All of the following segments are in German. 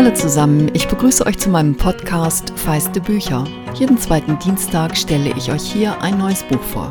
Hallo zusammen, ich begrüße euch zu meinem Podcast Feiste Bücher. Jeden zweiten Dienstag stelle ich euch hier ein neues Buch vor.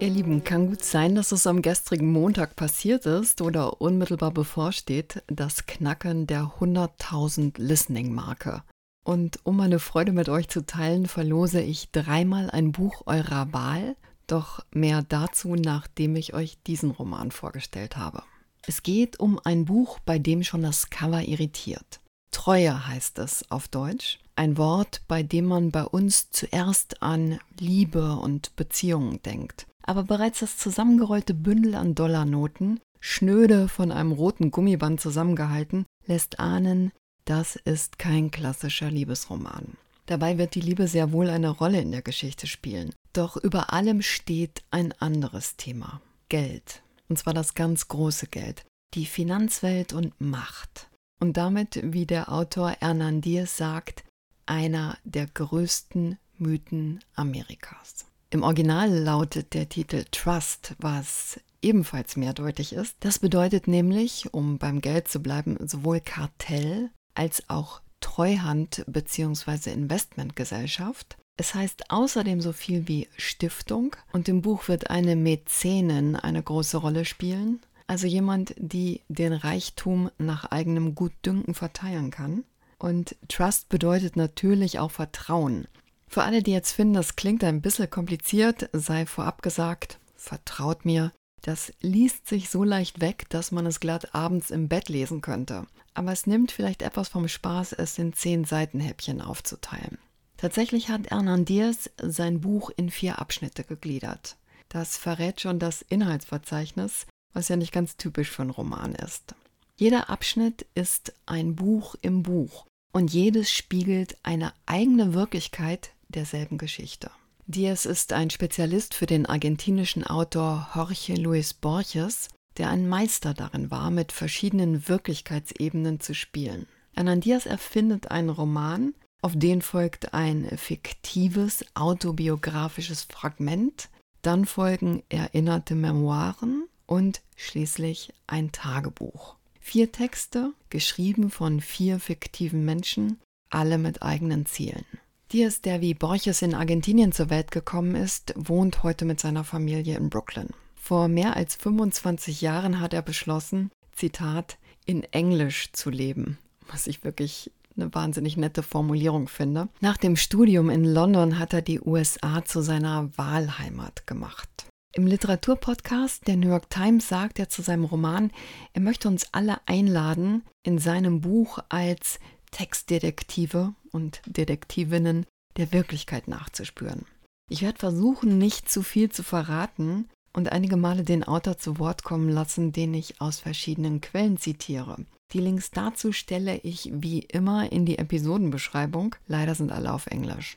Ihr Lieben, kann gut sein, dass es am gestrigen Montag passiert ist oder unmittelbar bevorsteht, das Knacken der 100.000 Listening-Marke. Und um meine Freude mit euch zu teilen, verlose ich dreimal ein Buch eurer Wahl, doch mehr dazu, nachdem ich euch diesen Roman vorgestellt habe. Es geht um ein Buch, bei dem schon das Cover irritiert. Treue heißt es auf Deutsch. Ein Wort, bei dem man bei uns zuerst an Liebe und Beziehungen denkt. Aber bereits das zusammengerollte Bündel an Dollarnoten, schnöde von einem roten Gummiband zusammengehalten, lässt ahnen, das ist kein klassischer Liebesroman. Dabei wird die Liebe sehr wohl eine Rolle in der Geschichte spielen. Doch über allem steht ein anderes Thema. Geld und zwar das ganz große Geld, die Finanzwelt und Macht. Und damit, wie der Autor Hernan Diaz sagt, einer der größten Mythen Amerikas. Im Original lautet der Titel Trust, was ebenfalls mehrdeutig ist. Das bedeutet nämlich, um beim Geld zu bleiben, sowohl Kartell als auch Treuhand bzw. Investmentgesellschaft. Es heißt außerdem so viel wie Stiftung und im Buch wird eine Mäzenin eine große Rolle spielen, also jemand, die den Reichtum nach eigenem Gutdünken verteilen kann. Und Trust bedeutet natürlich auch Vertrauen. Für alle, die jetzt finden, das klingt ein bisschen kompliziert, sei vorab gesagt, vertraut mir, das liest sich so leicht weg, dass man es glatt abends im Bett lesen könnte. Aber es nimmt vielleicht etwas vom Spaß, es in zehn Seitenhäppchen aufzuteilen. Tatsächlich hat Hernan Diaz sein Buch in vier Abschnitte gegliedert. Das verrät schon das Inhaltsverzeichnis, was ja nicht ganz typisch für einen Roman ist. Jeder Abschnitt ist ein Buch im Buch und jedes spiegelt eine eigene Wirklichkeit derselben Geschichte. Diaz ist ein Spezialist für den argentinischen Autor Jorge Luis Borges, der ein Meister darin war, mit verschiedenen Wirklichkeitsebenen zu spielen. Hernan Diaz erfindet einen Roman, auf den folgt ein fiktives autobiografisches Fragment, dann folgen erinnerte Memoiren und schließlich ein Tagebuch. Vier Texte, geschrieben von vier fiktiven Menschen, alle mit eigenen Zielen. Diaz, der wie Borges in Argentinien zur Welt gekommen ist, wohnt heute mit seiner Familie in Brooklyn. Vor mehr als 25 Jahren hat er beschlossen, Zitat, in Englisch zu leben, was ich wirklich eine wahnsinnig nette Formulierung finde. Nach dem Studium in London hat er die USA zu seiner Wahlheimat gemacht. Im Literaturpodcast der New York Times sagt er zu seinem Roman, er möchte uns alle einladen, in seinem Buch als Textdetektive und Detektivinnen der Wirklichkeit nachzuspüren. Ich werde versuchen, nicht zu viel zu verraten und einige Male den Autor zu Wort kommen lassen, den ich aus verschiedenen Quellen zitiere. Die Links dazu stelle ich wie immer in die Episodenbeschreibung. Leider sind alle auf Englisch.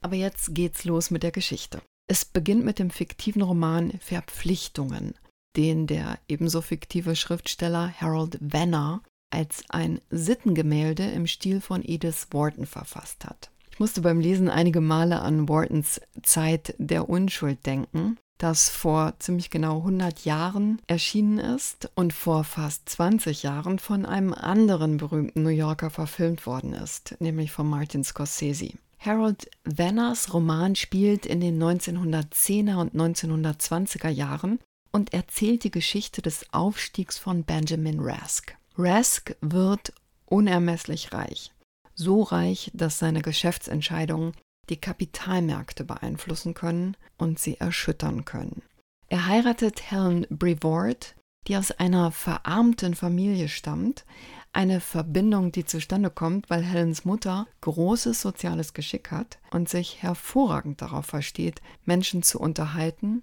Aber jetzt geht's los mit der Geschichte. Es beginnt mit dem fiktiven Roman Verpflichtungen, den der ebenso fiktive Schriftsteller Harold Vanner als ein Sittengemälde im Stil von Edith Wharton verfasst hat. Ich musste beim Lesen einige Male an Whartons Zeit der Unschuld denken das vor ziemlich genau 100 Jahren erschienen ist und vor fast 20 Jahren von einem anderen berühmten New Yorker verfilmt worden ist, nämlich von Martin Scorsese. Harold Vanners Roman spielt in den 1910er und 1920er Jahren und erzählt die Geschichte des Aufstiegs von Benjamin Rask. Rask wird unermesslich reich. So reich, dass seine Geschäftsentscheidungen die Kapitalmärkte beeinflussen können und sie erschüttern können. Er heiratet Helen Brevard, die aus einer verarmten Familie stammt, eine Verbindung, die zustande kommt, weil Helens Mutter großes soziales Geschick hat und sich hervorragend darauf versteht, Menschen zu unterhalten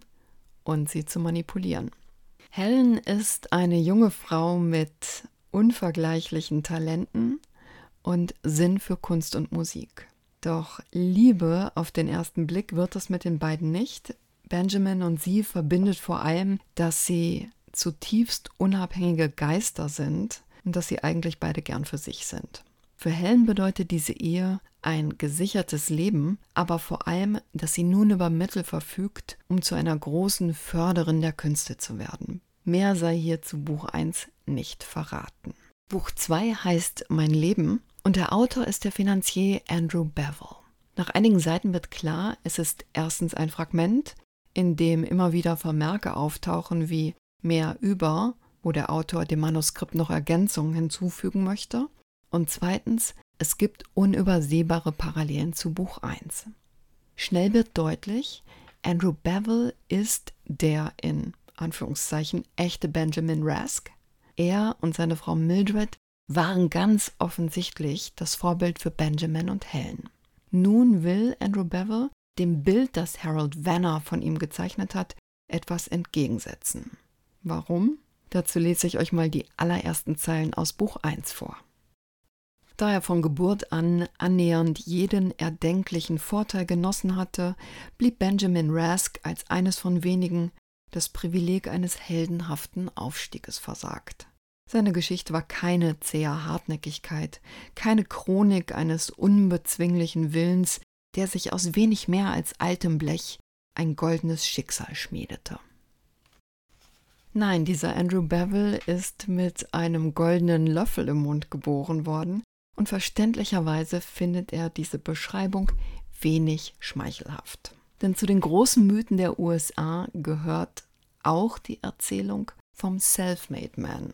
und sie zu manipulieren. Helen ist eine junge Frau mit unvergleichlichen Talenten und Sinn für Kunst und Musik. Doch Liebe auf den ersten Blick wird es mit den beiden nicht. Benjamin und sie verbindet vor allem, dass sie zutiefst unabhängige Geister sind und dass sie eigentlich beide gern für sich sind. Für Helen bedeutet diese Ehe ein gesichertes Leben, aber vor allem, dass sie nun über Mittel verfügt, um zu einer großen Förderin der Künste zu werden. Mehr sei hier zu Buch 1 nicht verraten. Buch 2 heißt Mein Leben und der Autor ist der Finanzier Andrew Bevel. Nach einigen Seiten wird klar, es ist erstens ein Fragment, in dem immer wieder Vermerke auftauchen wie mehr über, wo der Autor dem Manuskript noch Ergänzungen hinzufügen möchte. Und zweitens, es gibt unübersehbare Parallelen zu Buch 1. Schnell wird deutlich, Andrew Bevel ist der in Anführungszeichen echte Benjamin Rask. Er und seine Frau Mildred waren ganz offensichtlich das Vorbild für Benjamin und Helen. Nun will Andrew Bevel dem Bild, das Harold Vanner von ihm gezeichnet hat, etwas entgegensetzen. Warum? Dazu lese ich euch mal die allerersten Zeilen aus Buch 1 vor. Da er von Geburt an annähernd jeden erdenklichen Vorteil genossen hatte, blieb Benjamin Rask als eines von wenigen das Privileg eines heldenhaften Aufstieges versagt. Seine Geschichte war keine zähe Hartnäckigkeit, keine Chronik eines unbezwinglichen Willens, der sich aus wenig mehr als altem Blech ein goldenes Schicksal schmiedete. Nein, dieser Andrew Bevel ist mit einem goldenen Löffel im Mund geboren worden und verständlicherweise findet er diese Beschreibung wenig schmeichelhaft. Denn zu den großen Mythen der USA gehört auch die Erzählung vom Self-Made Man.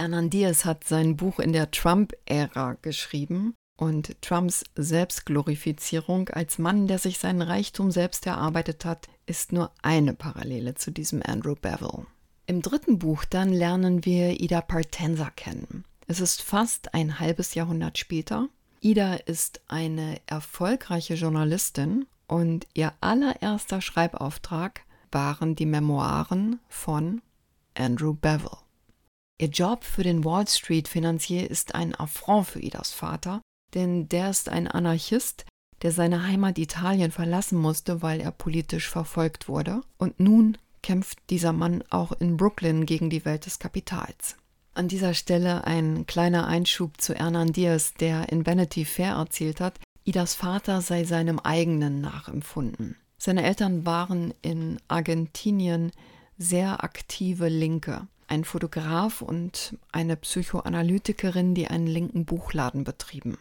Hernandez hat sein Buch in der Trump-Ära geschrieben und Trumps Selbstglorifizierung als Mann, der sich seinen Reichtum selbst erarbeitet hat, ist nur eine Parallele zu diesem Andrew Bevel. Im dritten Buch dann lernen wir Ida Partenza kennen. Es ist fast ein halbes Jahrhundert später. Ida ist eine erfolgreiche Journalistin und ihr allererster Schreibauftrag waren die Memoiren von Andrew Bevel. Ihr Job für den Wall Street-Finanzier ist ein Affront für Idas Vater, denn der ist ein Anarchist, der seine Heimat Italien verlassen musste, weil er politisch verfolgt wurde. Und nun kämpft dieser Mann auch in Brooklyn gegen die Welt des Kapitals. An dieser Stelle ein kleiner Einschub zu Hernan Diaz, der in Vanity Fair erzählt hat, Idas Vater sei seinem eigenen nachempfunden. Seine Eltern waren in Argentinien sehr aktive Linke. Ein Fotograf und eine Psychoanalytikerin, die einen linken Buchladen betrieben.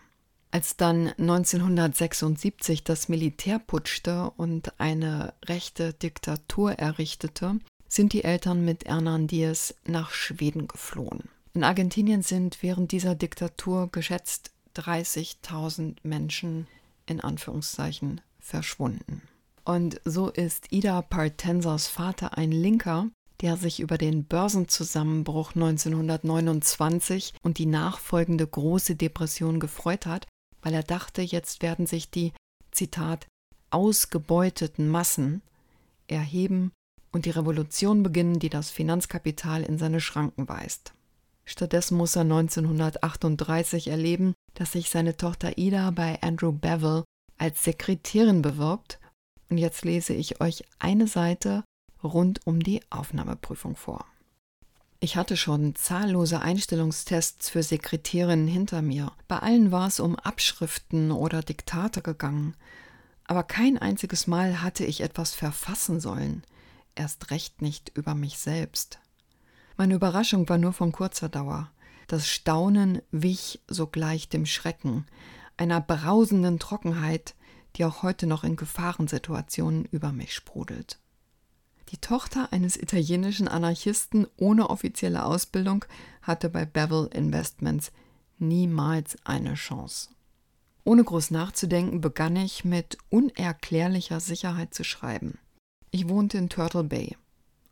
Als dann 1976 das Militär putschte und eine rechte Diktatur errichtete, sind die Eltern mit Hernan Diaz nach Schweden geflohen. In Argentinien sind während dieser Diktatur geschätzt 30.000 Menschen in Anführungszeichen verschwunden. Und so ist Ida Partensers Vater ein Linker, der sich über den Börsenzusammenbruch 1929 und die nachfolgende große Depression gefreut hat, weil er dachte, jetzt werden sich die, Zitat, ausgebeuteten Massen erheben und die Revolution beginnen, die das Finanzkapital in seine Schranken weist. Stattdessen muss er 1938 erleben, dass sich seine Tochter Ida bei Andrew Bevel als Sekretärin bewirbt. Und jetzt lese ich euch eine Seite rund um die Aufnahmeprüfung vor. Ich hatte schon zahllose Einstellungstests für Sekretärinnen hinter mir. Bei allen war es um Abschriften oder Diktate gegangen. Aber kein einziges Mal hatte ich etwas verfassen sollen erst recht nicht über mich selbst. Meine Überraschung war nur von kurzer Dauer. Das Staunen wich sogleich dem Schrecken, einer brausenden Trockenheit, die auch heute noch in Gefahrensituationen über mich sprudelt. Die Tochter eines italienischen Anarchisten ohne offizielle Ausbildung hatte bei Bevel Investments niemals eine Chance. Ohne groß nachzudenken begann ich mit unerklärlicher Sicherheit zu schreiben. Ich wohnte in Turtle Bay,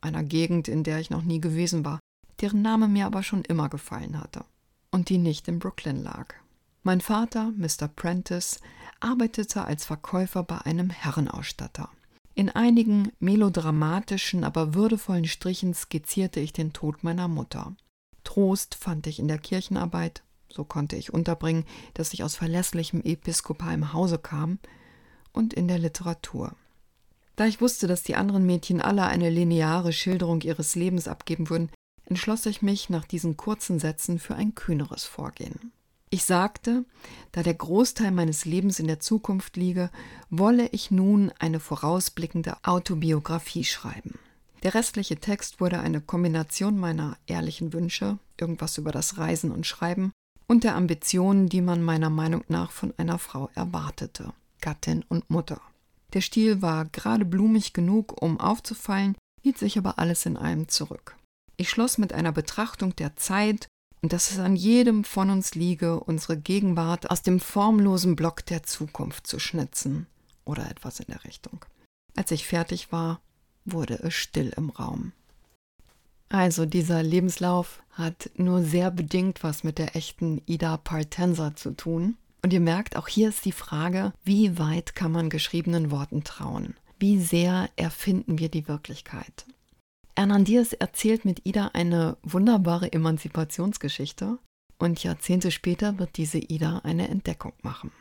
einer Gegend, in der ich noch nie gewesen war, deren Name mir aber schon immer gefallen hatte und die nicht in Brooklyn lag. Mein Vater, Mr. Prentice, arbeitete als Verkäufer bei einem Herrenausstatter. In einigen melodramatischen, aber würdevollen Strichen skizzierte ich den Tod meiner Mutter. Trost fand ich in der Kirchenarbeit, so konnte ich unterbringen, dass ich aus verlässlichem episkopalem Hause kam, und in der Literatur. Da ich wusste, dass die anderen Mädchen alle eine lineare Schilderung ihres Lebens abgeben würden, entschloss ich mich nach diesen kurzen Sätzen für ein kühneres Vorgehen. Ich sagte, da der Großteil meines Lebens in der Zukunft liege, wolle ich nun eine vorausblickende Autobiografie schreiben. Der restliche Text wurde eine Kombination meiner ehrlichen Wünsche, irgendwas über das Reisen und Schreiben, und der Ambitionen, die man meiner Meinung nach von einer Frau erwartete, Gattin und Mutter. Der Stil war gerade blumig genug, um aufzufallen, hielt sich aber alles in allem zurück. Ich schloss mit einer Betrachtung der Zeit und dass es an jedem von uns liege, unsere Gegenwart aus dem formlosen Block der Zukunft zu schnitzen oder etwas in der Richtung. Als ich fertig war, wurde es still im Raum. Also dieser Lebenslauf hat nur sehr bedingt was mit der echten Ida Partensa zu tun. Und ihr merkt, auch hier ist die Frage, wie weit kann man geschriebenen Worten trauen? Wie sehr erfinden wir die Wirklichkeit? Hernandez erzählt mit Ida eine wunderbare Emanzipationsgeschichte und Jahrzehnte später wird diese Ida eine Entdeckung machen.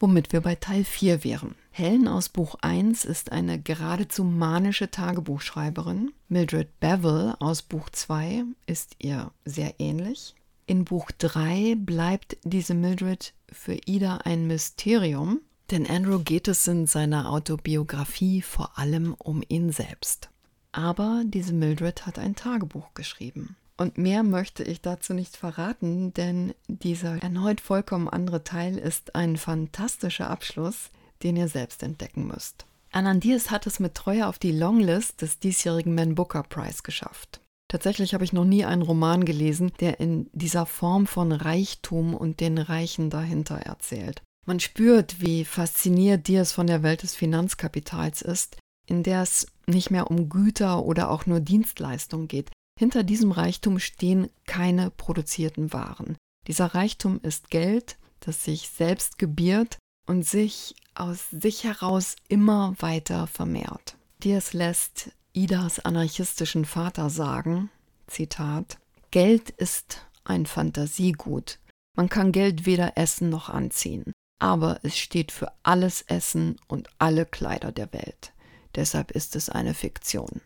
Womit wir bei Teil 4 wären. Helen aus Buch 1 ist eine geradezu manische Tagebuchschreiberin. Mildred Bevel aus Buch 2 ist ihr sehr ähnlich. In Buch 3 bleibt diese Mildred für Ida ein Mysterium, denn Andrew geht es in seiner Autobiografie vor allem um ihn selbst. Aber diese Mildred hat ein Tagebuch geschrieben. Und mehr möchte ich dazu nicht verraten, denn dieser erneut vollkommen andere Teil ist ein fantastischer Abschluss, den ihr selbst entdecken müsst. Anandias hat es mit Treue auf die Longlist des diesjährigen Man Booker Prize geschafft. Tatsächlich habe ich noch nie einen Roman gelesen, der in dieser Form von Reichtum und den Reichen dahinter erzählt. Man spürt, wie fasziniert Diaz von der Welt des Finanzkapitals ist, in der es nicht mehr um Güter oder auch nur Dienstleistungen geht. Hinter diesem Reichtum stehen keine produzierten Waren. Dieser Reichtum ist Geld, das sich selbst gebiert und sich aus sich heraus immer weiter vermehrt. Dies lässt Idas anarchistischen Vater sagen, Zitat, Geld ist ein Fantasiegut. Man kann Geld weder essen noch anziehen, aber es steht für alles Essen und alle Kleider der Welt. Deshalb ist es eine Fiktion.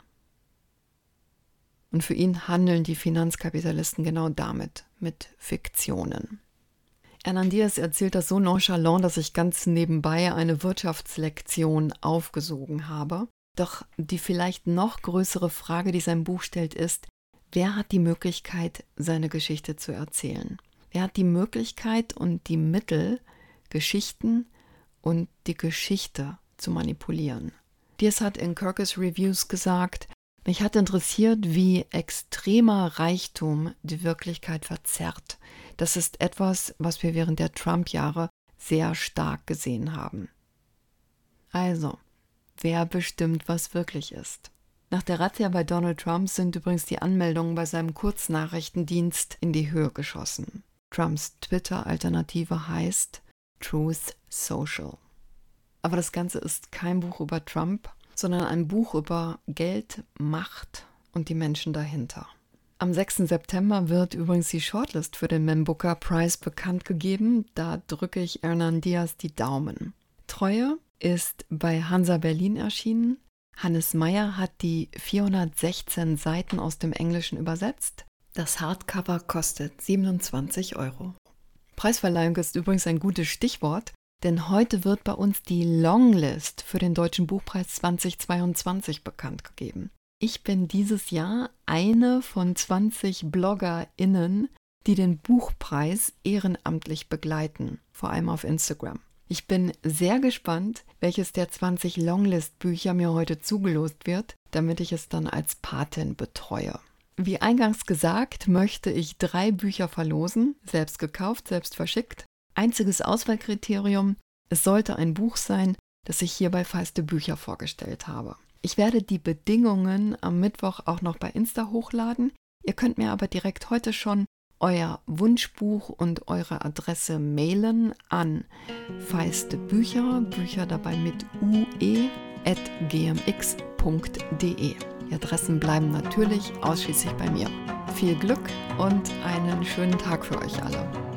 Und für ihn handeln die Finanzkapitalisten genau damit, mit Fiktionen. Hernandez erzählt das so nonchalant, dass ich ganz nebenbei eine Wirtschaftslektion aufgesogen habe. Doch die vielleicht noch größere Frage, die sein Buch stellt, ist, wer hat die Möglichkeit, seine Geschichte zu erzählen? Wer hat die Möglichkeit und die Mittel, Geschichten und die Geschichte zu manipulieren? Dies hat in Kirkus Reviews gesagt, mich hat interessiert, wie extremer Reichtum die Wirklichkeit verzerrt. Das ist etwas, was wir während der Trump-Jahre sehr stark gesehen haben. Also, wer bestimmt, was wirklich ist? Nach der Razzia bei Donald Trump sind übrigens die Anmeldungen bei seinem Kurznachrichtendienst in die Höhe geschossen. Trumps Twitter-Alternative heißt Truth Social. Aber das Ganze ist kein Buch über Trump, sondern ein Buch über Geld, Macht und die Menschen dahinter. Am 6. September wird übrigens die Shortlist für den Man Booker Prize bekannt gegeben. Da drücke ich Hernan Diaz die Daumen. Treue ist bei Hansa Berlin erschienen. Hannes Meyer hat die 416 Seiten aus dem Englischen übersetzt. Das Hardcover kostet 27 Euro. Preisverleihung ist übrigens ein gutes Stichwort, denn heute wird bei uns die Longlist für den Deutschen Buchpreis 2022 bekannt gegeben. Ich bin dieses Jahr eine von 20 BloggerInnen, die den Buchpreis ehrenamtlich begleiten, vor allem auf Instagram. Ich bin sehr gespannt, welches der 20 Longlist-Bücher mir heute zugelost wird, damit ich es dann als Patin betreue. Wie eingangs gesagt, möchte ich drei Bücher verlosen, selbst gekauft, selbst verschickt. Einziges Auswahlkriterium, es sollte ein Buch sein, das ich hier bei Feiste Bücher vorgestellt habe. Ich werde die Bedingungen am Mittwoch auch noch bei Insta hochladen. Ihr könnt mir aber direkt heute schon euer Wunschbuch und eure Adresse mailen an feiste Bücher, Bücher dabei mit ue at gmx.de. Die Adressen bleiben natürlich ausschließlich bei mir. Viel Glück und einen schönen Tag für euch alle.